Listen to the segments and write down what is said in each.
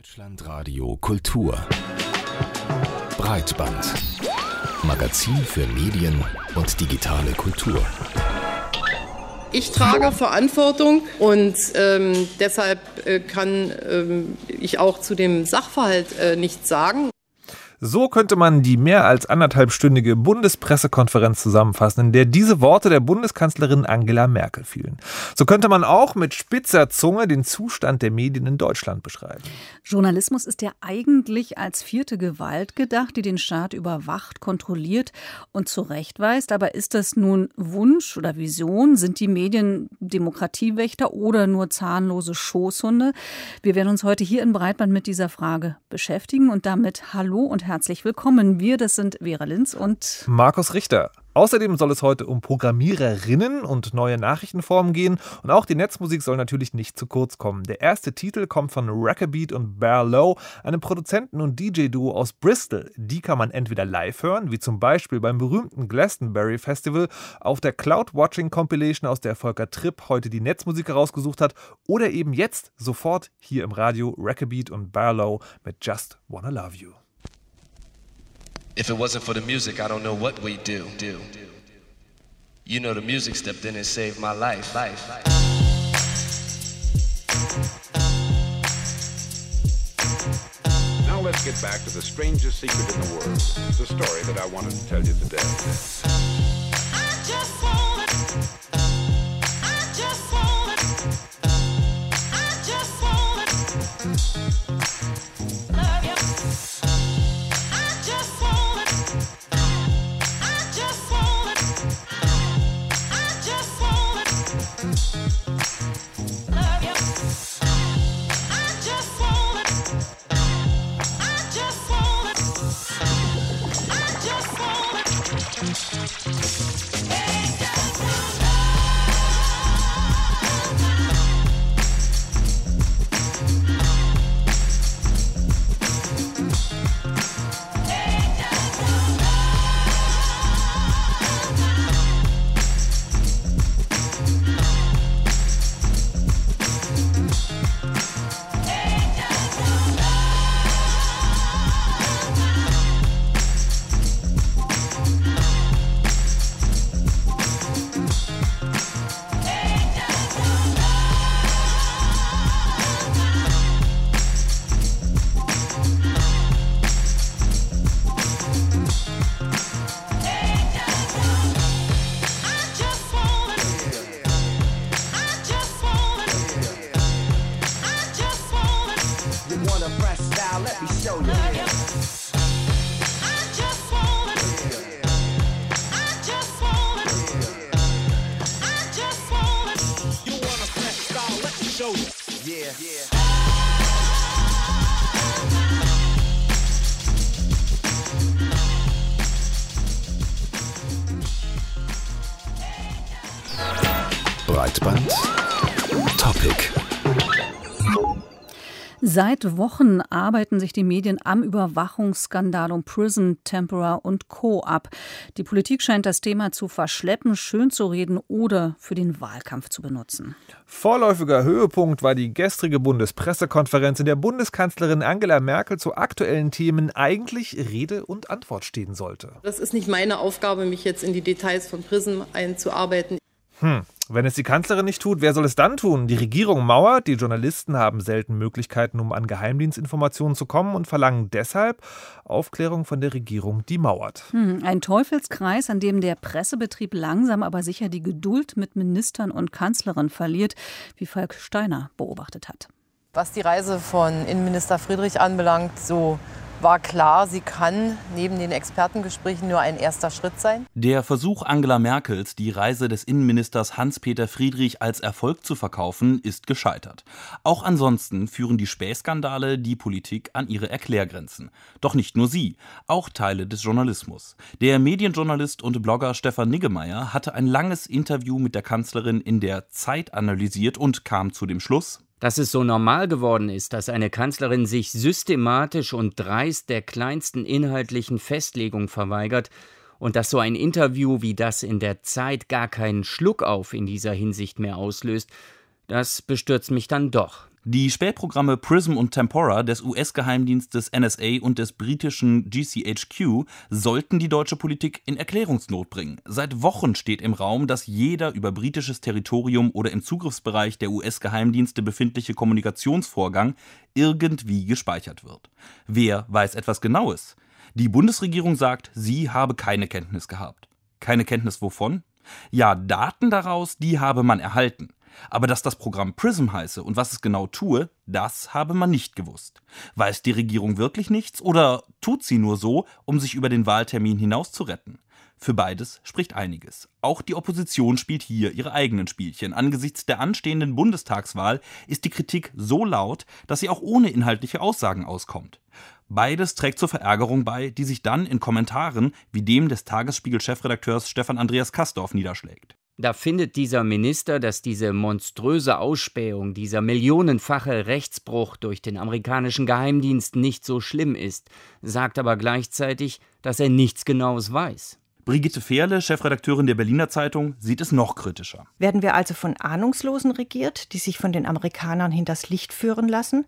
Deutschlandradio Kultur. Breitband. Magazin für Medien und digitale Kultur. Ich trage Verantwortung und ähm, deshalb äh, kann ähm, ich auch zu dem Sachverhalt äh, nichts sagen. So könnte man die mehr als anderthalbstündige Bundespressekonferenz zusammenfassen, in der diese Worte der Bundeskanzlerin Angela Merkel fielen. So könnte man auch mit spitzer Zunge den Zustand der Medien in Deutschland beschreiben. Journalismus ist ja eigentlich als vierte Gewalt gedacht, die den Staat überwacht, kontrolliert und zurechtweist. Aber ist das nun Wunsch oder Vision? Sind die Medien Demokratiewächter oder nur zahnlose Schoßhunde? Wir werden uns heute hier in Breitband mit dieser Frage beschäftigen und damit Hallo und herzlich willkommen. Wir, das sind Vera Linz und Markus Richter. Außerdem soll es heute um Programmiererinnen und neue Nachrichtenformen gehen und auch die Netzmusik soll natürlich nicht zu kurz kommen. Der erste Titel kommt von Rackabeat und Bear Low, einem Produzenten und DJ-Duo aus Bristol. Die kann man entweder live hören, wie zum Beispiel beim berühmten Glastonbury Festival, auf der Cloud Watching Compilation, aus der Volker Tripp heute die Netzmusik herausgesucht hat, oder eben jetzt sofort hier im Radio Rackabeat und Bear Low mit Just Wanna Love You. If it wasn't for the music, I don't know what we'd do. do. You know the music stepped in and saved my life. life. Now let's get back to the strangest secret in the world. The story that I wanted to tell you today. Breitband. Topic. Seit Wochen arbeiten sich die Medien am Überwachungsskandal um Prison, Tempora und Co. ab. Die Politik scheint das Thema zu verschleppen, schön zu reden oder für den Wahlkampf zu benutzen. Vorläufiger Höhepunkt war die gestrige Bundespressekonferenz, in der Bundeskanzlerin Angela Merkel zu aktuellen Themen eigentlich Rede und Antwort stehen sollte. Das ist nicht meine Aufgabe, mich jetzt in die Details von PRISM einzuarbeiten. Hm, wenn es die Kanzlerin nicht tut, wer soll es dann tun? Die Regierung mauert, die Journalisten haben selten Möglichkeiten, um an Geheimdienstinformationen zu kommen und verlangen deshalb Aufklärung von der Regierung, die mauert. Hm, ein Teufelskreis, an dem der Pressebetrieb langsam aber sicher die Geduld mit Ministern und Kanzlerin verliert, wie Falk Steiner beobachtet hat. Was die Reise von Innenminister Friedrich anbelangt, so war klar, sie kann neben den Expertengesprächen nur ein erster Schritt sein. Der Versuch Angela Merkels, die Reise des Innenministers Hans-Peter Friedrich als Erfolg zu verkaufen, ist gescheitert. Auch ansonsten führen die Spähskandale die Politik an ihre Erklärgrenzen. Doch nicht nur sie, auch Teile des Journalismus. Der Medienjournalist und Blogger Stefan Niggemeier hatte ein langes Interview mit der Kanzlerin in der Zeit analysiert und kam zu dem Schluss, Dass es so normal geworden ist, dass eine Kanzlerin sich systematisch und dreist der kleinsten inhaltlichen Festlegung verweigert und dass so ein Interview wie das in der Zeit gar keinen Schluck auf in dieser Hinsicht mehr auslöst, das bestürzt mich dann doch. Die Spätprogramme PRISM und Tempora des US-Geheimdienstes NSA und des britischen GCHQ sollten die deutsche Politik in Erklärungsnot bringen. Seit Wochen steht im Raum, dass jeder über britisches Territorium oder im Zugriffsbereich der US-Geheimdienste befindliche Kommunikationsvorgang irgendwie gespeichert wird. Wer weiß etwas Genaues? Die Bundesregierung sagt, sie habe keine Kenntnis gehabt. Keine Kenntnis wovon? Ja, Daten daraus, die habe man erhalten. Aber dass das Programm PRISM heiße und was es genau tue, das habe man nicht gewusst. Weiß die Regierung wirklich nichts oder tut sie nur so, um sich über den Wahltermin hinaus zu retten? Für beides spricht einiges. Auch die Opposition spielt hier ihre eigenen Spielchen. Angesichts der anstehenden Bundestagswahl ist die Kritik so laut, dass sie auch ohne inhaltliche Aussagen auskommt. Beides trägt zur Verärgerung bei, die sich dann in Kommentaren wie dem des Tagesspiegel-Chefredakteurs Stefan Andreas Kastorf niederschlägt. Da findet dieser Minister, dass diese monströse Ausspähung, dieser millionenfache Rechtsbruch durch den amerikanischen Geheimdienst nicht so schlimm ist, sagt aber gleichzeitig, dass er nichts Genaues weiß. Brigitte Fehrle, Chefredakteurin der Berliner Zeitung, sieht es noch kritischer. Werden wir also von Ahnungslosen regiert, die sich von den Amerikanern hinters Licht führen lassen?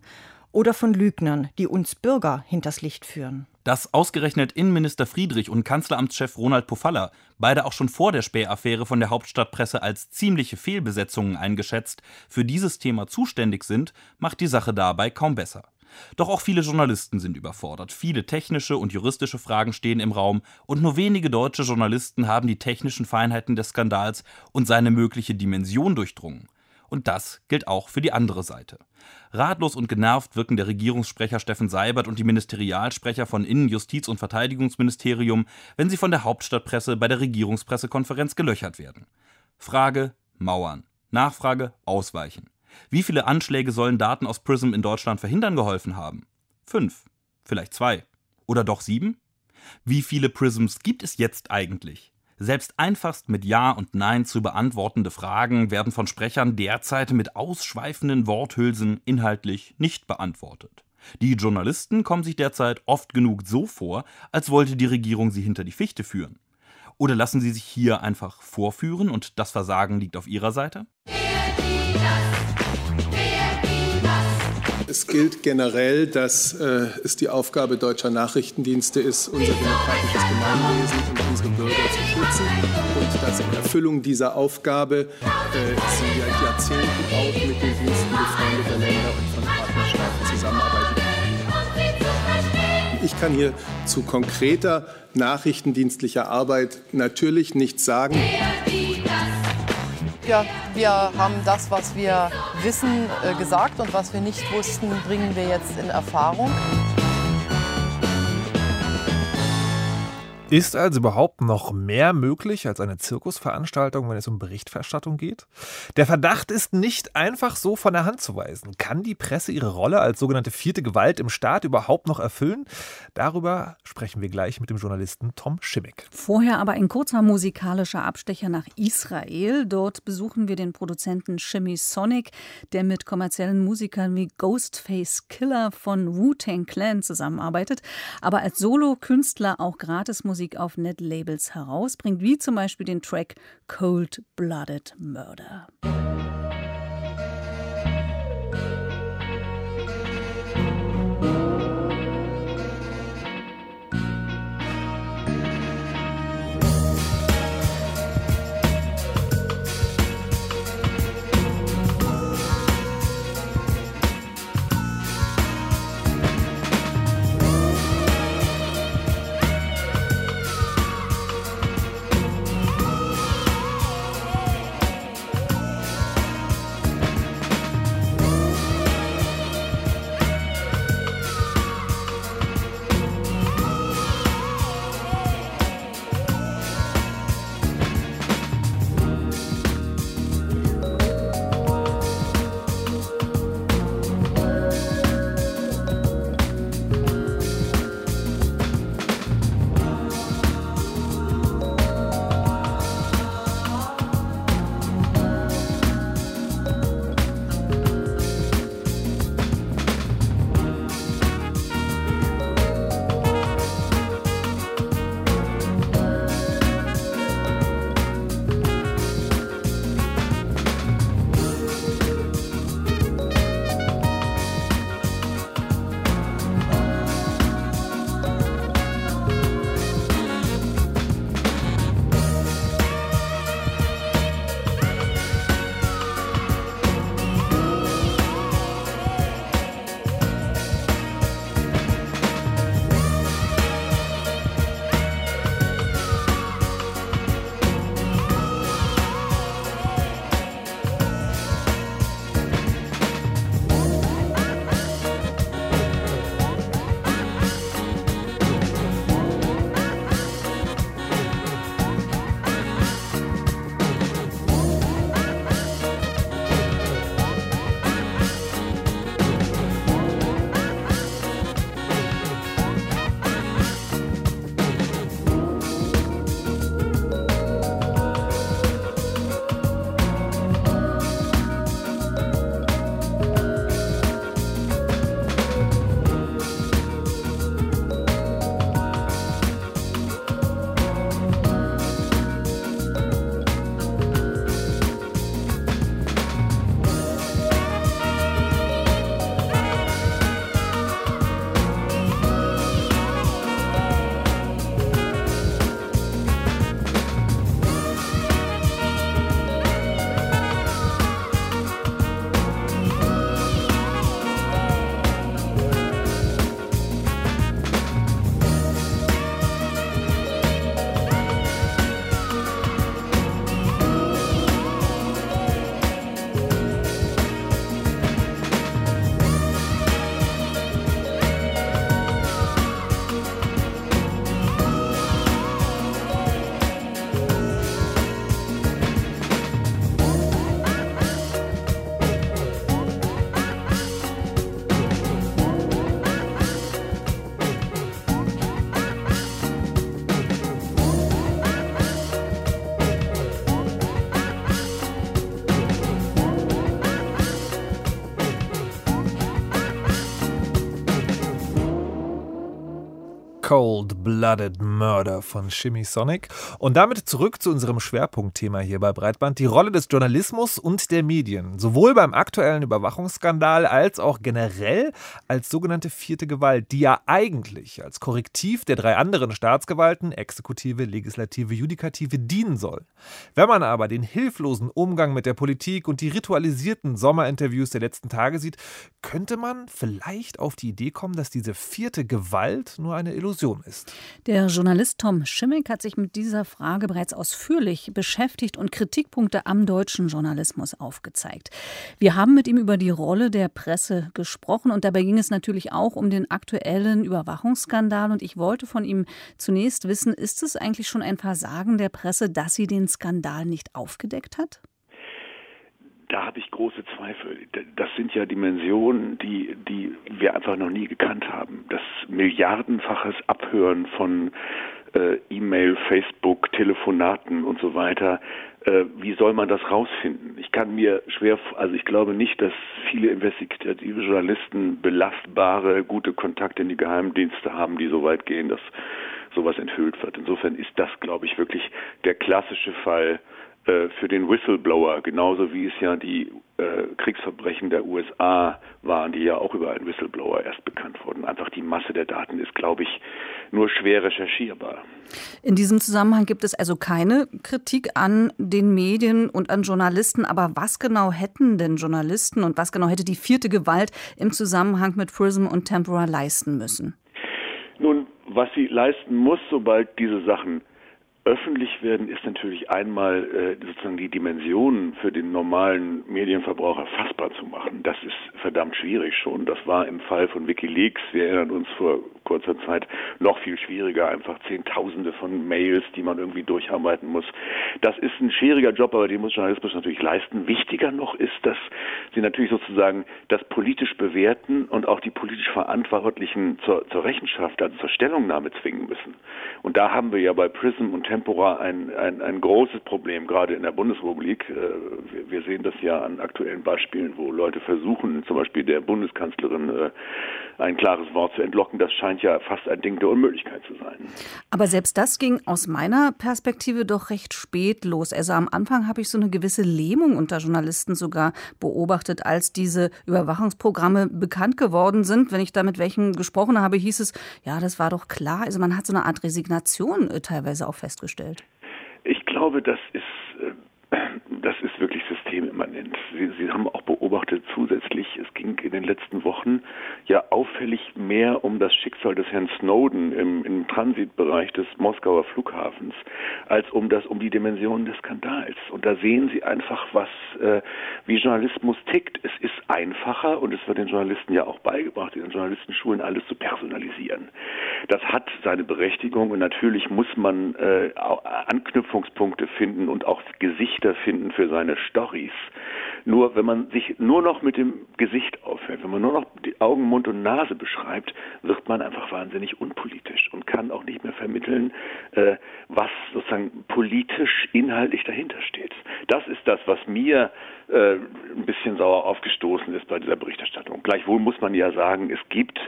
Oder von Lügnern, die uns Bürger hinters Licht führen? Dass ausgerechnet Innenminister Friedrich und Kanzleramtschef Ronald Pofalla, beide auch schon vor der Spähaffäre von der Hauptstadtpresse als ziemliche Fehlbesetzungen eingeschätzt, für dieses Thema zuständig sind, macht die Sache dabei kaum besser. Doch auch viele Journalisten sind überfordert. Viele technische und juristische Fragen stehen im Raum und nur wenige deutsche Journalisten haben die technischen Feinheiten des Skandals und seine mögliche Dimension durchdrungen. Und das gilt auch für die andere Seite. Ratlos und genervt wirken der Regierungssprecher Steffen Seibert und die Ministerialsprecher von Innen-, Justiz- und Verteidigungsministerium, wenn sie von der Hauptstadtpresse bei der Regierungspressekonferenz gelöchert werden. Frage: Mauern. Nachfrage: Ausweichen. Wie viele Anschläge sollen Daten aus PRISM in Deutschland verhindern geholfen haben? Fünf. Vielleicht zwei. Oder doch sieben? Wie viele PRISMs gibt es jetzt eigentlich? Selbst einfachst mit Ja und Nein zu beantwortende Fragen werden von Sprechern derzeit mit ausschweifenden Worthülsen inhaltlich nicht beantwortet. Die Journalisten kommen sich derzeit oft genug so vor, als wollte die Regierung sie hinter die Fichte führen. Oder lassen sie sich hier einfach vorführen und das Versagen liegt auf ihrer Seite? Es gilt generell, dass äh, es die Aufgabe deutscher Nachrichtendienste ist, unser demokratisches Gemeinwesen und unsere Bürger zu schützen und dass in Erfüllung dieser Aufgabe äh, sie seit Jahrzehnten auch mit den Diensten befreundeter Länder und von Partnerstaaten zusammenarbeiten. Ich kann hier zu konkreter nachrichtendienstlicher Arbeit natürlich nichts sagen. Ja, wir haben das, was wir wissen, äh, gesagt und was wir nicht wussten, bringen wir jetzt in Erfahrung. Ist also überhaupt noch mehr möglich als eine Zirkusveranstaltung, wenn es um Berichterstattung geht? Der Verdacht ist nicht einfach so von der Hand zu weisen. Kann die Presse ihre Rolle als sogenannte vierte Gewalt im Staat überhaupt noch erfüllen? Darüber sprechen wir gleich mit dem Journalisten Tom Schimmick. Vorher aber ein kurzer musikalischer Abstecher nach Israel. Dort besuchen wir den Produzenten Shimmy Sonic, der mit kommerziellen Musikern wie Ghostface Killer von Wu-Tang Clan zusammenarbeitet, aber als Solokünstler auch Gratismusik auf Netlabels herausbringt, wie zum Beispiel den Track Cold Blooded Murder. cold blooded Murder von Shimmy Sonic. Und damit zurück zu unserem Schwerpunktthema hier bei Breitband, die Rolle des Journalismus und der Medien. Sowohl beim aktuellen Überwachungsskandal als auch generell als sogenannte vierte Gewalt, die ja eigentlich als Korrektiv der drei anderen Staatsgewalten, Exekutive, Legislative, Judikative, dienen soll. Wenn man aber den hilflosen Umgang mit der Politik und die ritualisierten Sommerinterviews der letzten Tage sieht, könnte man vielleicht auf die Idee kommen, dass diese vierte Gewalt nur eine Illusion ist. Der Journalist Tom Schimmick hat sich mit dieser Frage bereits ausführlich beschäftigt und Kritikpunkte am deutschen Journalismus aufgezeigt. Wir haben mit ihm über die Rolle der Presse gesprochen und dabei ging es natürlich auch um den aktuellen Überwachungsskandal und ich wollte von ihm zunächst wissen, ist es eigentlich schon ein Versagen der Presse, dass sie den Skandal nicht aufgedeckt hat? Da habe ich große Zweifel. Das sind ja Dimensionen, die, die wir einfach noch nie gekannt haben. Das milliardenfaches Abhören von äh, E-Mail, Facebook, Telefonaten und so weiter. Äh, wie soll man das rausfinden? Ich kann mir schwer, also ich glaube nicht, dass viele investigative Journalisten belastbare, gute Kontakte in die Geheimdienste haben, die so weit gehen, dass sowas enthüllt wird. Insofern ist das, glaube ich, wirklich der klassische Fall für den Whistleblower, genauso wie es ja die äh, Kriegsverbrechen der USA waren, die ja auch über einen Whistleblower erst bekannt wurden. Einfach die Masse der Daten ist, glaube ich, nur schwer recherchierbar. In diesem Zusammenhang gibt es also keine Kritik an den Medien und an Journalisten. Aber was genau hätten denn Journalisten und was genau hätte die vierte Gewalt im Zusammenhang mit Prism und Tempora leisten müssen? Nun, was sie leisten muss, sobald diese Sachen öffentlich werden, ist natürlich einmal äh, sozusagen die Dimensionen für den normalen Medienverbraucher fassbar zu machen. Das ist verdammt schwierig schon. Das war im Fall von WikiLeaks, wir erinnern uns vor kurzer Zeit, noch viel schwieriger. Einfach Zehntausende von Mails, die man irgendwie durcharbeiten muss. Das ist ein schwieriger Job, aber den muss Journalismus natürlich leisten. Wichtiger noch ist, dass sie natürlich sozusagen das politisch bewerten und auch die politisch Verantwortlichen zur, zur Rechenschaft, also zur Stellungnahme zwingen müssen. Und da haben wir ja bei Prism und Tempora ein, ein, ein großes Problem, gerade in der Bundesrepublik. Äh, wir, sehen das ja an aktuellen Beispielen, wo Leute versuchen, zum Beispiel der Bundeskanzlerin äh, ein klares Wort zu entlocken. Das scheint ja fast ein Ding der Unmöglichkeit zu sein. Aber selbst das ging aus meiner Perspektive doch recht spät los. Also am Anfang habe ich so eine gewisse Lähmung unter Journalisten sogar beobachtet, als diese Überwachungsprogramme bekannt geworden sind. Wenn ich da mit welchen gesprochen habe, hieß es, ja, das war doch klar. Also man hat so eine Art Resignation äh, teilweise auch festgestellt. Ich glaube, das ist das ist wirklich systemimmanent. Sie, Sie haben auch beobachtet zusätzlich, es ging in den letzten Wochen ja auffällig mehr um das Schicksal des Herrn Snowden im, im Transitbereich des Moskauer Flughafens, als um das, um die Dimensionen des Skandals. Und da sehen Sie einfach, was, äh, wie Journalismus tickt. Es ist einfacher und es wird den Journalisten ja auch beigebracht, in den Journalistenschulen alles zu personalisieren. Das hat seine Berechtigung und natürlich muss man äh, Anknüpfungspunkte finden und auch Gesichter finden für seine Stories. Nur wenn man sich nur noch mit dem Gesicht aufhört, wenn man nur noch die Augen, Mund und Nase beschreibt, wird man einfach wahnsinnig unpolitisch und kann auch nicht mehr vermitteln, äh, was sozusagen politisch inhaltlich dahinter steht. Das ist das, was mir äh, ein bisschen sauer aufgestoßen ist bei dieser Berichterstattung. Gleichwohl muss man ja sagen, es gibt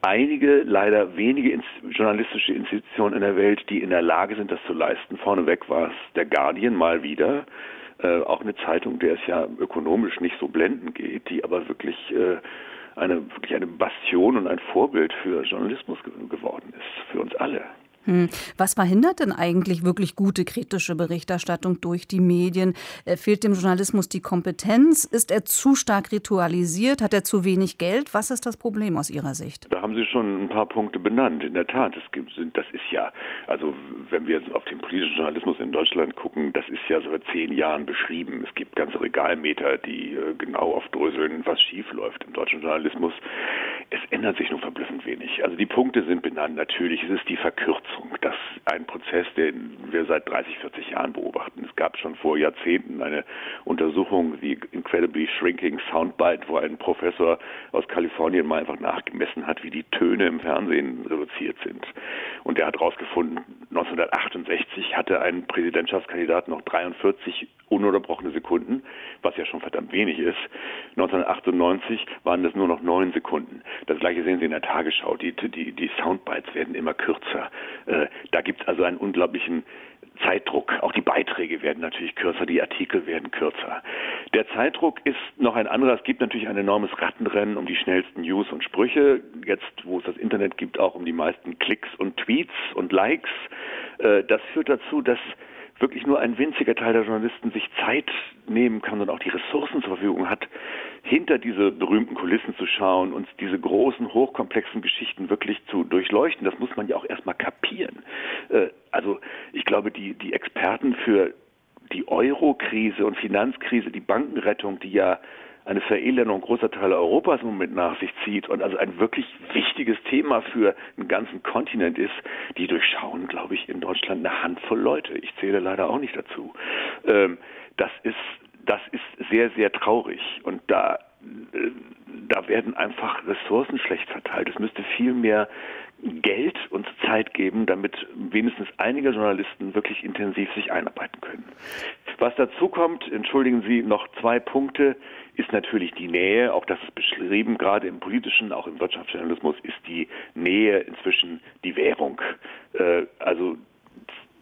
einige, leider wenige ins journalistische Institutionen in der Welt, die in der Lage sind, das zu leisten. Vorneweg war es der Guardian mal wieder, äh, auch eine Zeitung, der es ja ökonomisch nicht so blenden geht, die aber wirklich äh, eine wirklich eine Bastion und ein Vorbild für Journalismus ge geworden ist, für uns alle. Hm. Was verhindert denn eigentlich wirklich gute kritische Berichterstattung durch die Medien? Äh, fehlt dem Journalismus die Kompetenz? Ist er zu stark ritualisiert? Hat er zu wenig Geld? Was ist das Problem aus Ihrer Sicht? Da haben Sie schon ein paar Punkte benannt. In der Tat, es gibt, das ist ja, also wenn wir jetzt auf den politischen Journalismus in Deutschland gucken, das ist ja seit zehn Jahren beschrieben. Es gibt ganze Regalmeter, die äh, genau aufdröseln, was schief läuft im deutschen Journalismus. Es ändert sich nur verblüffend wenig. Also die Punkte sind benannt. Natürlich, es ist die Verkürzung. Das ist ein Prozess, den wir seit 30, 40 Jahren beobachten. Es gab schon vor Jahrzehnten eine Untersuchung, die Incredibly Shrinking Soundbite, wo ein Professor aus Kalifornien mal einfach nachgemessen hat, wie die Töne im Fernsehen reduziert sind. Und der hat herausgefunden, 1968 hatte ein Präsidentschaftskandidat noch 43 ununterbrochene Sekunden, was ja schon verdammt wenig ist. 1998 waren das nur noch neun Sekunden. Das gleiche sehen Sie in der Tagesschau. Die, die, die Soundbites werden immer kürzer. Äh, da gibt es also einen unglaublichen Zeitdruck. Auch die Beiträge werden natürlich kürzer, die Artikel werden kürzer. Der Zeitdruck ist noch ein anderer. Es gibt natürlich ein enormes Rattenrennen um die schnellsten News und Sprüche. Jetzt, wo es das Internet gibt, auch um die meisten Klicks und Tweets und Likes. Äh, Das führt dazu, dass wirklich nur ein winziger Teil der Journalisten sich Zeit nehmen kann und auch die Ressourcen zur Verfügung hat, hinter diese berühmten Kulissen zu schauen und diese großen, hochkomplexen Geschichten wirklich zu durchleuchten. Das muss man ja auch erstmal kapieren. Äh, Also ich glaube, die, die Experten für die Euro-Krise und Finanzkrise, die Bankenrettung, die ja eine Verelendung großer Teile Europas im Moment nach sich zieht und also ein wirklich wichtiges Thema für einen ganzen Kontinent ist, die durchschauen, glaube ich, in Deutschland eine Handvoll Leute. Ich zähle leider auch nicht dazu. Ähm, das ist, das ist sehr, sehr traurig und da, da werden einfach Ressourcen schlecht verteilt. Es müsste viel mehr Geld und Zeit geben, damit wenigstens einige Journalisten wirklich intensiv sich einarbeiten können. Was dazu kommt, entschuldigen Sie, noch zwei Punkte, ist natürlich die Nähe, auch das ist beschrieben, gerade im politischen, auch im Wirtschaftsjournalismus, ist die Nähe inzwischen die Währung. Äh, also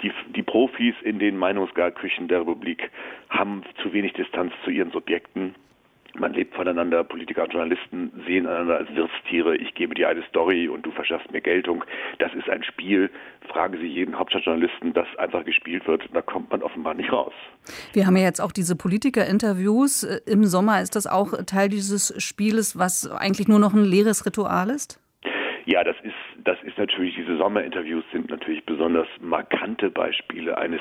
die, die Profis in den Meinungsgarküchen der Republik haben zu wenig Distanz zu ihren Subjekten. Man lebt voneinander, Politiker und Journalisten sehen einander als Wirtstiere. Ich gebe dir eine Story und du verschaffst mir Geltung. Das ist ein Spiel. Fragen Sie jeden Hauptstadtjournalisten, das einfach gespielt wird. Da kommt man offenbar nicht raus. Wir haben ja jetzt auch diese Politikerinterviews. Äh, Im Sommer ist das auch Teil dieses Spieles, was eigentlich nur noch ein leeres Ritual ist? Ja, das ist, das ist natürlich, diese Sommerinterviews sind natürlich besonders markante Beispiele eines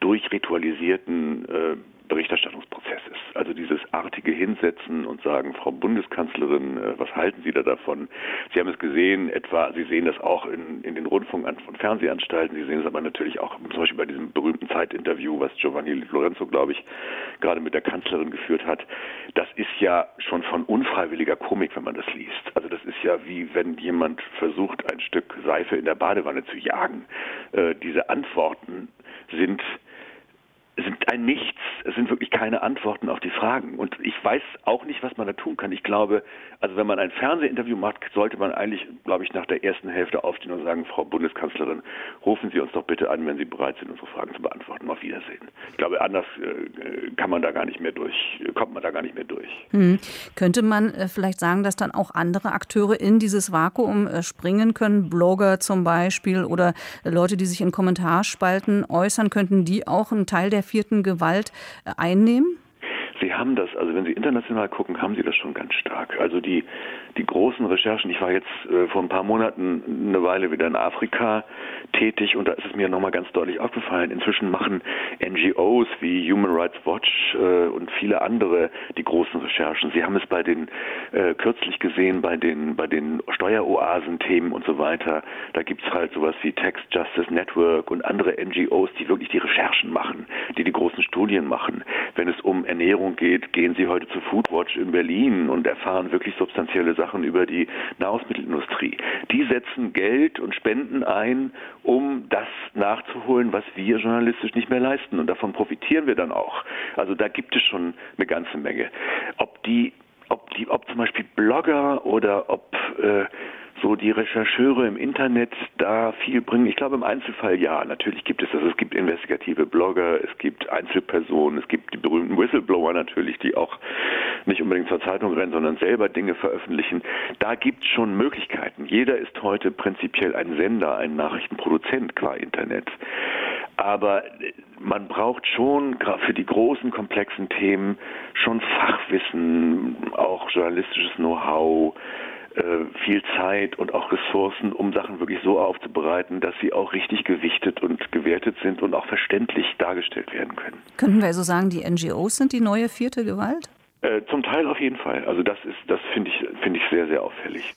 durchritualisierten äh, Berichterstattungsprozesses. Also dieses artige Hinsetzen und sagen, Frau Bundeskanzlerin, äh, was halten Sie da davon? Sie haben es gesehen, etwa, Sie sehen das auch in, in den Rundfunk- und Fernsehanstalten, Sie sehen es aber natürlich auch zum Beispiel bei diesem berühmten Zeitinterview, was Giovanni Lorenzo, glaube ich, gerade mit der Kanzlerin geführt hat. Das ist ja schon von unfreiwilliger Komik, wenn man das liest. Also das ist ja wie wenn jemand versucht, ein Stück Seife in der Badewanne zu jagen. Äh, diese Antworten sind sind ein Nichts. Es sind wirklich keine Antworten auf die Fragen. Und ich weiß auch nicht, was man da tun kann. Ich glaube, also wenn man ein Fernsehinterview macht, sollte man eigentlich, glaube ich, nach der ersten Hälfte aufstehen und sagen, Frau Bundeskanzlerin, rufen Sie uns doch bitte an, wenn Sie bereit sind, unsere Fragen zu beantworten. Auf Wiedersehen. Ich glaube, anders äh, kann man da gar nicht mehr durch, kommt man da gar nicht mehr durch. Hm. Könnte man äh, vielleicht sagen, dass dann auch andere Akteure in dieses Vakuum äh, springen können? Blogger zum Beispiel oder Leute, die sich in Kommentarspalten äußern, könnten die auch einen Teil der vierten Gewalt äh, einnehmen? Sie haben das, also wenn Sie international gucken, haben Sie das schon ganz stark. Also die, die großen Recherchen, ich war jetzt äh, vor ein paar Monaten eine Weile wieder in Afrika tätig und da ist es mir nochmal ganz deutlich aufgefallen. Inzwischen machen NGOs wie Human Rights Watch äh, und viele andere die großen Recherchen. Sie haben es bei den, äh, kürzlich gesehen, bei den, bei den Steueroasen-Themen und so weiter. Da gibt's halt sowas wie Tax Justice Network und andere NGOs, die wirklich die Recherchen machen, die die großen Studien machen. Wenn es um Ernährung geht, gehen Sie heute zu Foodwatch in Berlin und erfahren wirklich substanzielle Sachen über die Nahrungsmittelindustrie. Die setzen Geld und Spenden ein, um das nachzuholen, was wir journalistisch nicht mehr leisten. Und davon profitieren wir dann auch. Also da gibt es schon eine ganze Menge. Ob die, ob die, ob zum Beispiel Blogger oder ob äh, so die Rechercheure im Internet da viel bringen? Ich glaube im Einzelfall ja. Natürlich gibt es das. Es gibt investigative Blogger, es gibt Einzelpersonen, es gibt die berühmten Whistleblower natürlich, die auch nicht unbedingt zur Zeitung rennen, sondern selber Dinge veröffentlichen. Da gibt es schon Möglichkeiten. Jeder ist heute prinzipiell ein Sender, ein Nachrichtenproduzent qua Internet. Aber man braucht schon für die großen komplexen Themen schon Fachwissen, auch journalistisches Know-how, äh, viel Zeit und auch Ressourcen, um Sachen wirklich so aufzubereiten, dass sie auch richtig gewichtet und gewertet sind und auch verständlich dargestellt werden können. Könnten wir also sagen, die NGOs sind die neue vierte Gewalt? Äh, zum Teil auf jeden Fall. Also das ist, das finde ich, finde ich sehr, sehr auffällig.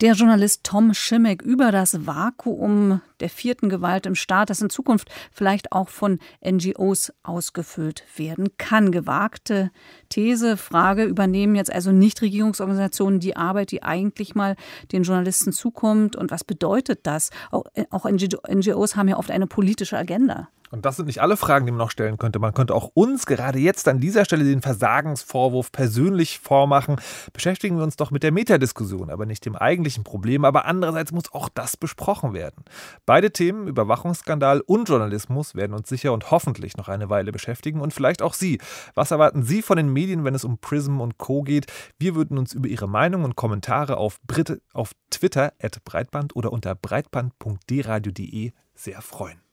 Der Journalist Tom Schimmick über das Vakuum der vierten Gewalt im Staat, das in Zukunft vielleicht auch von NGOs ausgefüllt werden kann. Gewagte These, Frage, übernehmen jetzt also Nichtregierungsorganisationen die Arbeit, die eigentlich mal den Journalisten zukommt? Und was bedeutet das? Auch, auch NGOs haben ja oft eine politische Agenda. Und das sind nicht alle Fragen, die man noch stellen könnte. Man könnte auch uns gerade jetzt an dieser Stelle den Versagensvorwurf persönlich vormachen. Beschäftigen wir uns doch mit der Metadiskussion, aber nicht dem eigentlichen Problem. Aber andererseits muss auch das besprochen werden. Beide Themen, Überwachungsskandal und Journalismus, werden uns sicher und hoffentlich noch eine Weile beschäftigen und vielleicht auch Sie. Was erwarten Sie von den Medien, wenn es um Prism und Co. geht? Wir würden uns über Ihre Meinung und Kommentare auf, Brit auf Twitter at breitband oder unter breitband.dradio.de sehr freuen.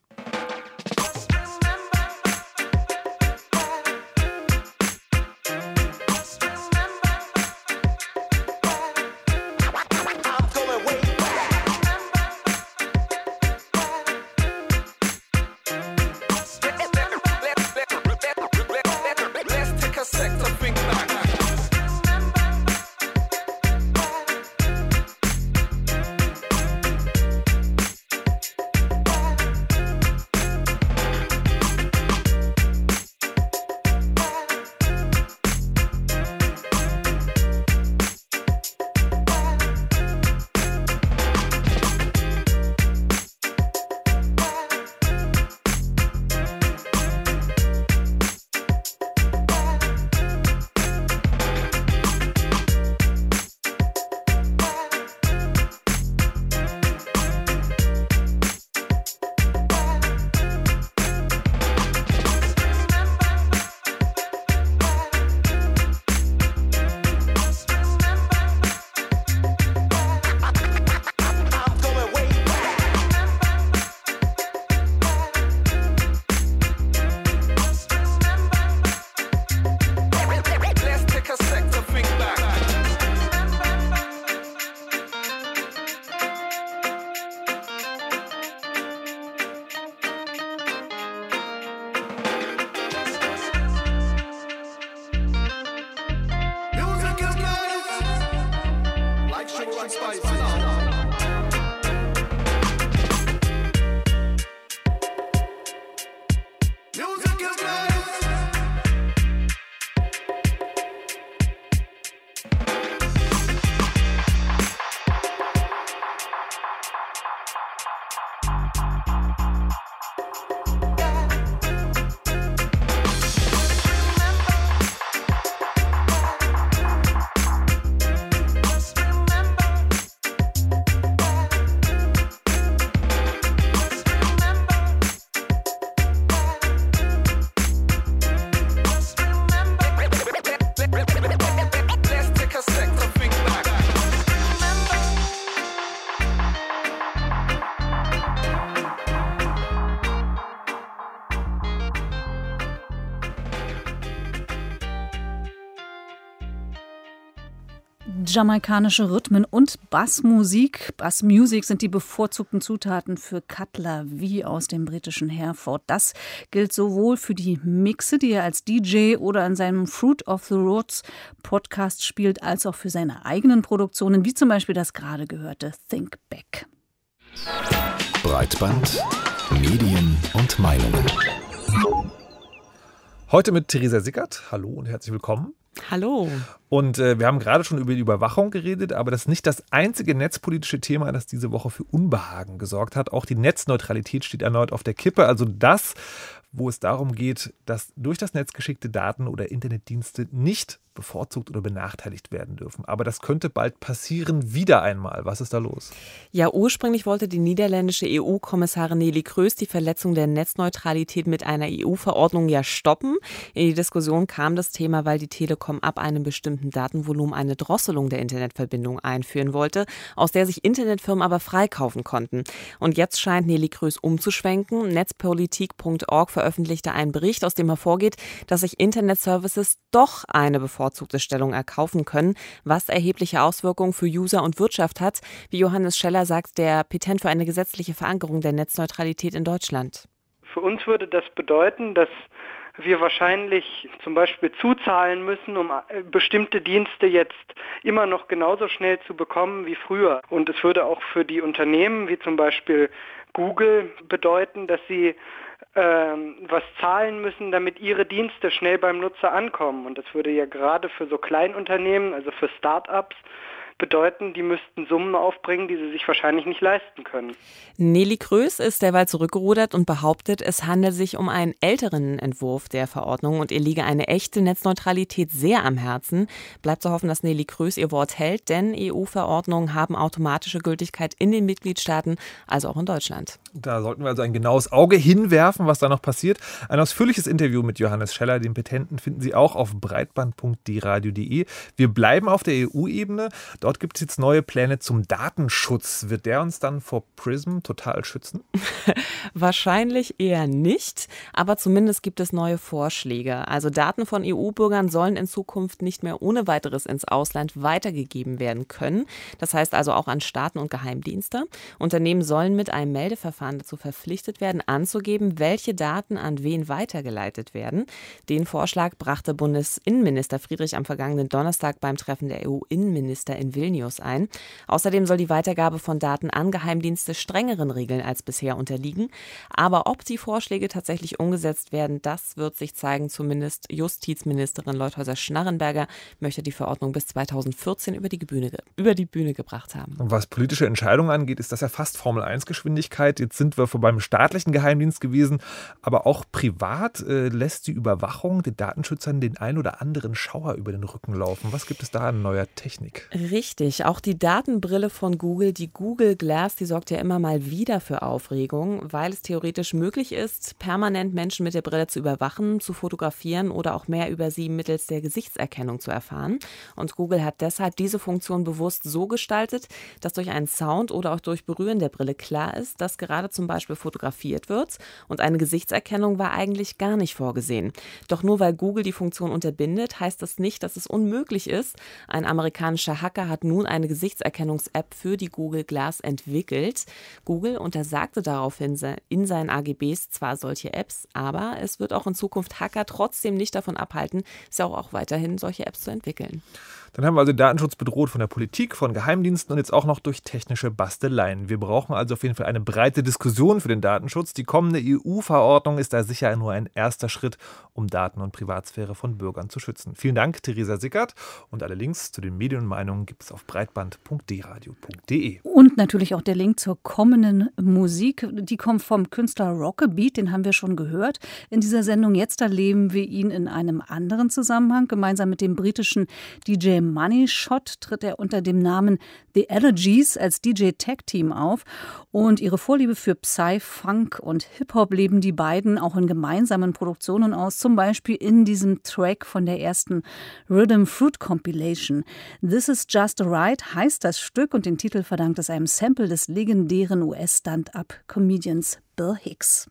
Jamaikanische Rhythmen und Bassmusik. Bassmusik sind die bevorzugten Zutaten für Cutler wie aus dem britischen Hereford. Das gilt sowohl für die Mixe, die er als DJ oder in seinem Fruit of the Roots Podcast spielt, als auch für seine eigenen Produktionen, wie zum Beispiel das gerade gehörte Think Back. Breitband, Medien und Meinungen. Heute mit Theresa Sickert. Hallo und herzlich willkommen. Hallo. Und äh, wir haben gerade schon über die Überwachung geredet, aber das ist nicht das einzige netzpolitische Thema, das diese Woche für Unbehagen gesorgt hat. Auch die Netzneutralität steht erneut auf der Kippe. Also das, wo es darum geht, dass durch das Netz geschickte Daten oder Internetdienste nicht bevorzugt oder benachteiligt werden dürfen. Aber das könnte bald passieren, wieder einmal. Was ist da los? Ja, ursprünglich wollte die niederländische EU-Kommissarin Nelly Kroes die Verletzung der Netzneutralität mit einer EU-Verordnung ja stoppen. In die Diskussion kam das Thema, weil die Telekom ab einem bestimmten Datenvolumen eine Drosselung der Internetverbindung einführen wollte, aus der sich Internetfirmen aber freikaufen konnten. Und jetzt scheint Nelly Kroes umzuschwenken. Netzpolitik.org veröffentlichte einen Bericht, aus dem hervorgeht, dass sich Internetservices doch eine bevorzugte Stellung erkaufen können, was erhebliche Auswirkungen für User und Wirtschaft hat, wie Johannes Scheller sagt, der Petent für eine gesetzliche Verankerung der Netzneutralität in Deutschland. Für uns würde das bedeuten, dass wir wahrscheinlich zum Beispiel zuzahlen müssen, um äh, bestimmte Dienste jetzt immer noch genauso schnell zu bekommen wie früher. Und es würde auch für die Unternehmen wie zum Beispiel Google bedeuten, dass sie was zahlen müssen, damit ihre Dienste schnell beim Nutzer ankommen. Und das würde ja gerade für so Kleinunternehmen, also für Start-ups, bedeuten, die müssten Summen aufbringen, die sie sich wahrscheinlich nicht leisten können. Nelly Krös ist derweil zurückgerudert und behauptet, es handelt sich um einen älteren Entwurf der Verordnung und ihr liege eine echte Netzneutralität sehr am Herzen. Bleibt zu hoffen, dass Nelly Krös ihr Wort hält, denn EU-Verordnungen haben automatische Gültigkeit in den Mitgliedstaaten, also auch in Deutschland. Da sollten wir also ein genaues Auge hinwerfen, was da noch passiert. Ein ausführliches Interview mit Johannes Scheller, dem Petenten, finden Sie auch auf breitband.dradio.de. Wir bleiben auf der EU-Ebene. Dort gibt es jetzt neue Pläne zum Datenschutz. Wird der uns dann vor PRISM total schützen? Wahrscheinlich eher nicht, aber zumindest gibt es neue Vorschläge. Also Daten von EU-Bürgern sollen in Zukunft nicht mehr ohne weiteres ins Ausland weitergegeben werden können. Das heißt also auch an Staaten und Geheimdienste. Unternehmen sollen mit einem Meldeverfahren dazu verpflichtet werden, anzugeben, welche Daten an wen weitergeleitet werden. Den Vorschlag brachte Bundesinnenminister Friedrich am vergangenen Donnerstag beim Treffen der EU-Innenminister in Vilnius ein. Außerdem soll die Weitergabe von Daten an Geheimdienste strengeren Regeln als bisher unterliegen. Aber ob die Vorschläge tatsächlich umgesetzt werden, das wird sich zeigen. Zumindest Justizministerin Leuthäuser-Schnarrenberger möchte die Verordnung bis 2014 über die, Bühne, über die Bühne gebracht haben. Und was politische Entscheidungen angeht, ist das ja fast Formel-1-Geschwindigkeit. Jetzt sind wir beim staatlichen Geheimdienst gewesen, aber auch privat äh, lässt die Überwachung den Datenschützern den ein oder anderen Schauer über den Rücken laufen. Was gibt es da an neuer Technik? Richtig, auch die Datenbrille von Google, die Google Glass, die sorgt ja immer mal wieder für Aufregung, weil es theoretisch möglich ist, permanent Menschen mit der Brille zu überwachen, zu fotografieren oder auch mehr über sie mittels der Gesichtserkennung zu erfahren. Und Google hat deshalb diese Funktion bewusst so gestaltet, dass durch einen Sound oder auch durch Berühren der Brille klar ist, dass gerade zum Beispiel fotografiert wird und eine Gesichtserkennung war eigentlich gar nicht vorgesehen. Doch nur weil Google die Funktion unterbindet, heißt das nicht, dass es unmöglich ist. Ein amerikanischer Hacker hat nun eine Gesichtserkennungs-App für die Google Glass entwickelt. Google untersagte daraufhin in seinen AGBs zwar solche Apps, aber es wird auch in Zukunft Hacker trotzdem nicht davon abhalten, es auch, auch weiterhin solche Apps zu entwickeln. Dann haben wir also Datenschutz bedroht von der Politik, von Geheimdiensten und jetzt auch noch durch technische Basteleien. Wir brauchen also auf jeden Fall eine breite Diskussion für den Datenschutz. Die kommende EU-Verordnung ist da sicher nur ein erster Schritt, um Daten- und Privatsphäre von Bürgern zu schützen. Vielen Dank, Theresa Sickert. Und alle Links zu den Medien und Meinungen gibt es auf breitband.dradio.de. Und natürlich auch der Link zur kommenden Musik. Die kommt vom Künstler Rockabeat, den haben wir schon gehört. In dieser Sendung jetzt erleben wir ihn in einem anderen Zusammenhang. Gemeinsam mit dem britischen DJ Money Shot tritt er unter dem Namen The Allergies als DJ Tag Team auf. Und ihre Vorliebe für Psy, Funk und Hip-Hop leben die beiden auch in gemeinsamen Produktionen aus. Zum Beispiel in diesem Track von der ersten Rhythm Fruit Compilation. This is Just Right heißt das Stück und den Titel verdankt es einem Sample des legendären US-Stand-Up-Comedians Bill Hicks.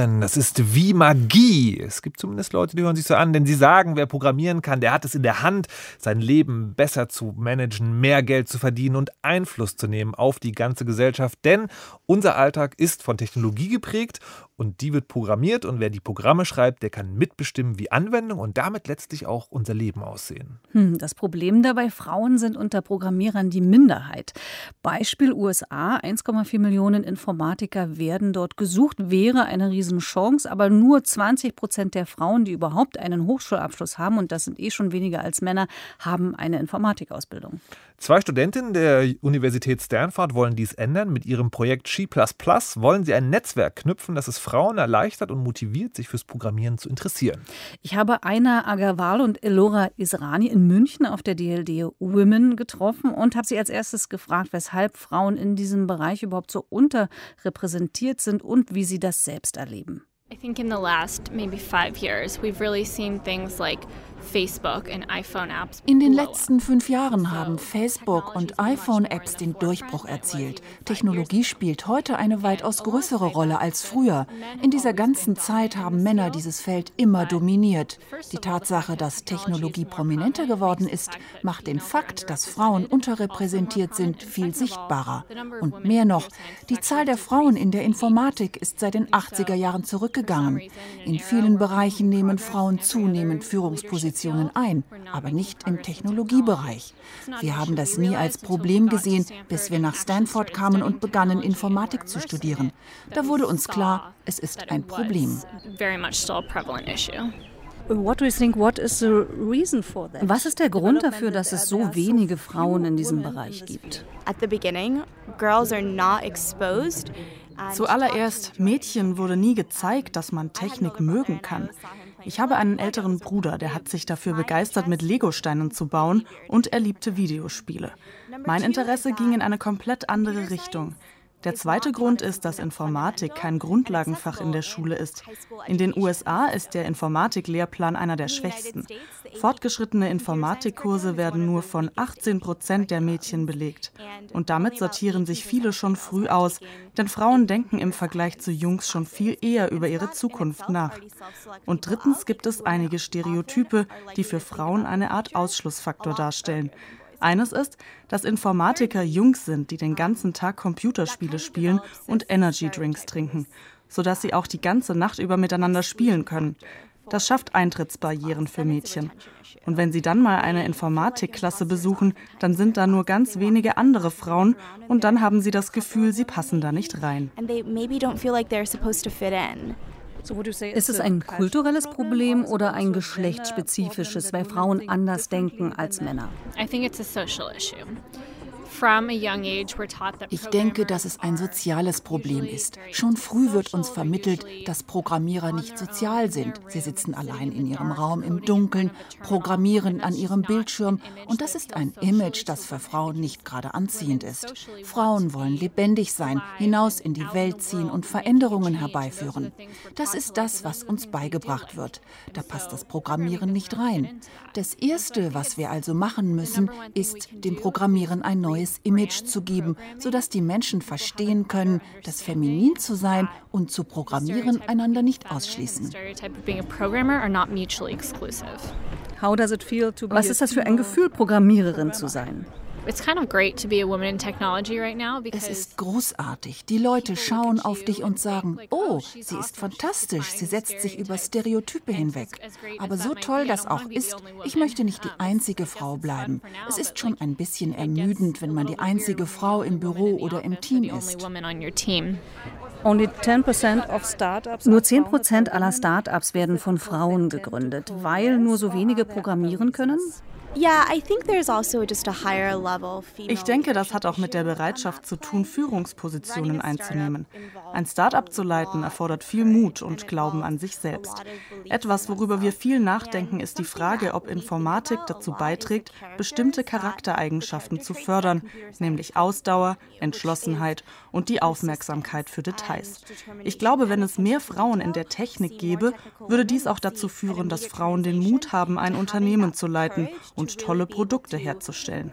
Programmieren, das ist wie Magie. Es gibt zumindest Leute, die hören sich so an, denn sie sagen, wer programmieren kann, der hat es in der Hand, sein Leben besser zu managen, mehr Geld zu verdienen und Einfluss zu nehmen auf die ganze Gesellschaft. Denn unser Alltag ist von Technologie geprägt und die wird programmiert und wer die Programme schreibt, der kann mitbestimmen, wie Anwendungen und damit letztlich auch unser Leben aussehen. Hm, das Problem dabei, Frauen sind unter Programmierern die Minderheit. Beispiel USA, 1,4 Millionen Informatiker werden dort gesucht, wäre eine Riesenchance, aber nur 20 Prozent der Frauen, die überhaupt einen Hochschulabschluss haben, und das sind eh schon weniger als Männer, haben eine Informatikausbildung. Zwei Studentinnen der Universität Stanford wollen dies ändern. Mit ihrem Projekt She wollen sie ein Netzwerk knüpfen, das es Frauen erleichtert und motiviert, sich fürs Programmieren zu interessieren. Ich habe Aina Agarwal und Elora Israni in München auf der DLD Women getroffen und habe sie als erstes gefragt, weshalb Frauen in diesem Bereich überhaupt so unterrepräsentiert sind und wie sie das selbst erleben. I think in the last maybe five years, we've really seen things like In den letzten fünf Jahren haben Facebook und iPhone-Apps den Durchbruch erzielt. Technologie spielt heute eine weitaus größere Rolle als früher. In dieser ganzen Zeit haben Männer dieses Feld immer dominiert. Die Tatsache, dass Technologie prominenter geworden ist, macht den Fakt, dass Frauen unterrepräsentiert sind, viel sichtbarer. Und mehr noch, die Zahl der Frauen in der Informatik ist seit den 80er Jahren zurückgegangen. In vielen Bereichen nehmen Frauen zunehmend Führungspositionen Positionen ein, aber nicht im Technologiebereich. Wir haben das nie als Problem gesehen, bis wir nach Stanford kamen und begannen, Informatik zu studieren. Da wurde uns klar, es ist ein Problem. Was ist der Grund dafür, dass es so wenige Frauen in diesem Bereich gibt? Zuallererst, Mädchen wurde nie gezeigt, dass man Technik mögen kann. Ich habe einen älteren Bruder, der hat sich dafür begeistert, mit Legosteinen zu bauen und er liebte Videospiele. Mein Interesse ging in eine komplett andere Richtung. Der zweite Grund ist, dass Informatik kein Grundlagenfach in der Schule ist. In den USA ist der Informatiklehrplan einer der schwächsten. Fortgeschrittene Informatikkurse werden nur von 18 Prozent der Mädchen belegt. Und damit sortieren sich viele schon früh aus, denn Frauen denken im Vergleich zu Jungs schon viel eher über ihre Zukunft nach. Und drittens gibt es einige Stereotype, die für Frauen eine Art Ausschlussfaktor darstellen. Eines ist, dass Informatiker Jungs sind, die den ganzen Tag Computerspiele spielen und Energy Drinks trinken, sodass sie auch die ganze Nacht über miteinander spielen können. Das schafft Eintrittsbarrieren für Mädchen. Und wenn sie dann mal eine Informatikklasse besuchen, dann sind da nur ganz wenige andere Frauen und dann haben sie das Gefühl, sie passen da nicht rein. Ist es ein kulturelles Problem oder ein geschlechtsspezifisches, weil Frauen anders denken als Männer? I think it's a social issue. Ich denke, dass es ein soziales Problem ist. Schon früh wird uns vermittelt, dass Programmierer nicht sozial sind. Sie sitzen allein in ihrem Raum im Dunkeln, programmieren an ihrem Bildschirm und das ist ein Image, das für Frauen nicht gerade anziehend ist. Frauen wollen lebendig sein, hinaus in die Welt ziehen und Veränderungen herbeiführen. Das ist das, was uns beigebracht wird. Da passt das Programmieren nicht rein. Das Erste, was wir also machen müssen, ist dem Programmieren ein neues Image zu geben, sodass die Menschen verstehen können, dass feminin zu sein und zu programmieren einander nicht ausschließen. Was ist das für ein Gefühl, Programmiererin zu sein? It's kind of great to be a woman in technology right now Es ist großartig. Die Leute schauen auf dich und sagen, oh, sie ist fantastisch, sie setzt sich über Stereotype hinweg. Aber so toll das auch ist, ich möchte nicht die einzige Frau bleiben. Es ist schon ein bisschen ermüdend, wenn man die einzige Frau im Büro oder im Team ist. Nur 10 Prozent aller Start-ups werden von Frauen gegründet, weil nur so wenige programmieren können? Also Ich denke, das hat auch mit der Bereitschaft zu tun, Führungspositionen einzunehmen. Ein Start-up zu leiten erfordert viel Mut und Glauben an sich selbst. Etwas, worüber wir viel nachdenken, ist die Frage, ob Informatik dazu beiträgt, bestimmte Charaktereigenschaften zu fördern, nämlich Ausdauer, Entschlossenheit und die Aufmerksamkeit für Details. Ich glaube, wenn es mehr Frauen in der Technik gäbe, würde dies auch dazu führen, dass Frauen den Mut haben, ein Unternehmen zu leiten und tolle Produkte herzustellen.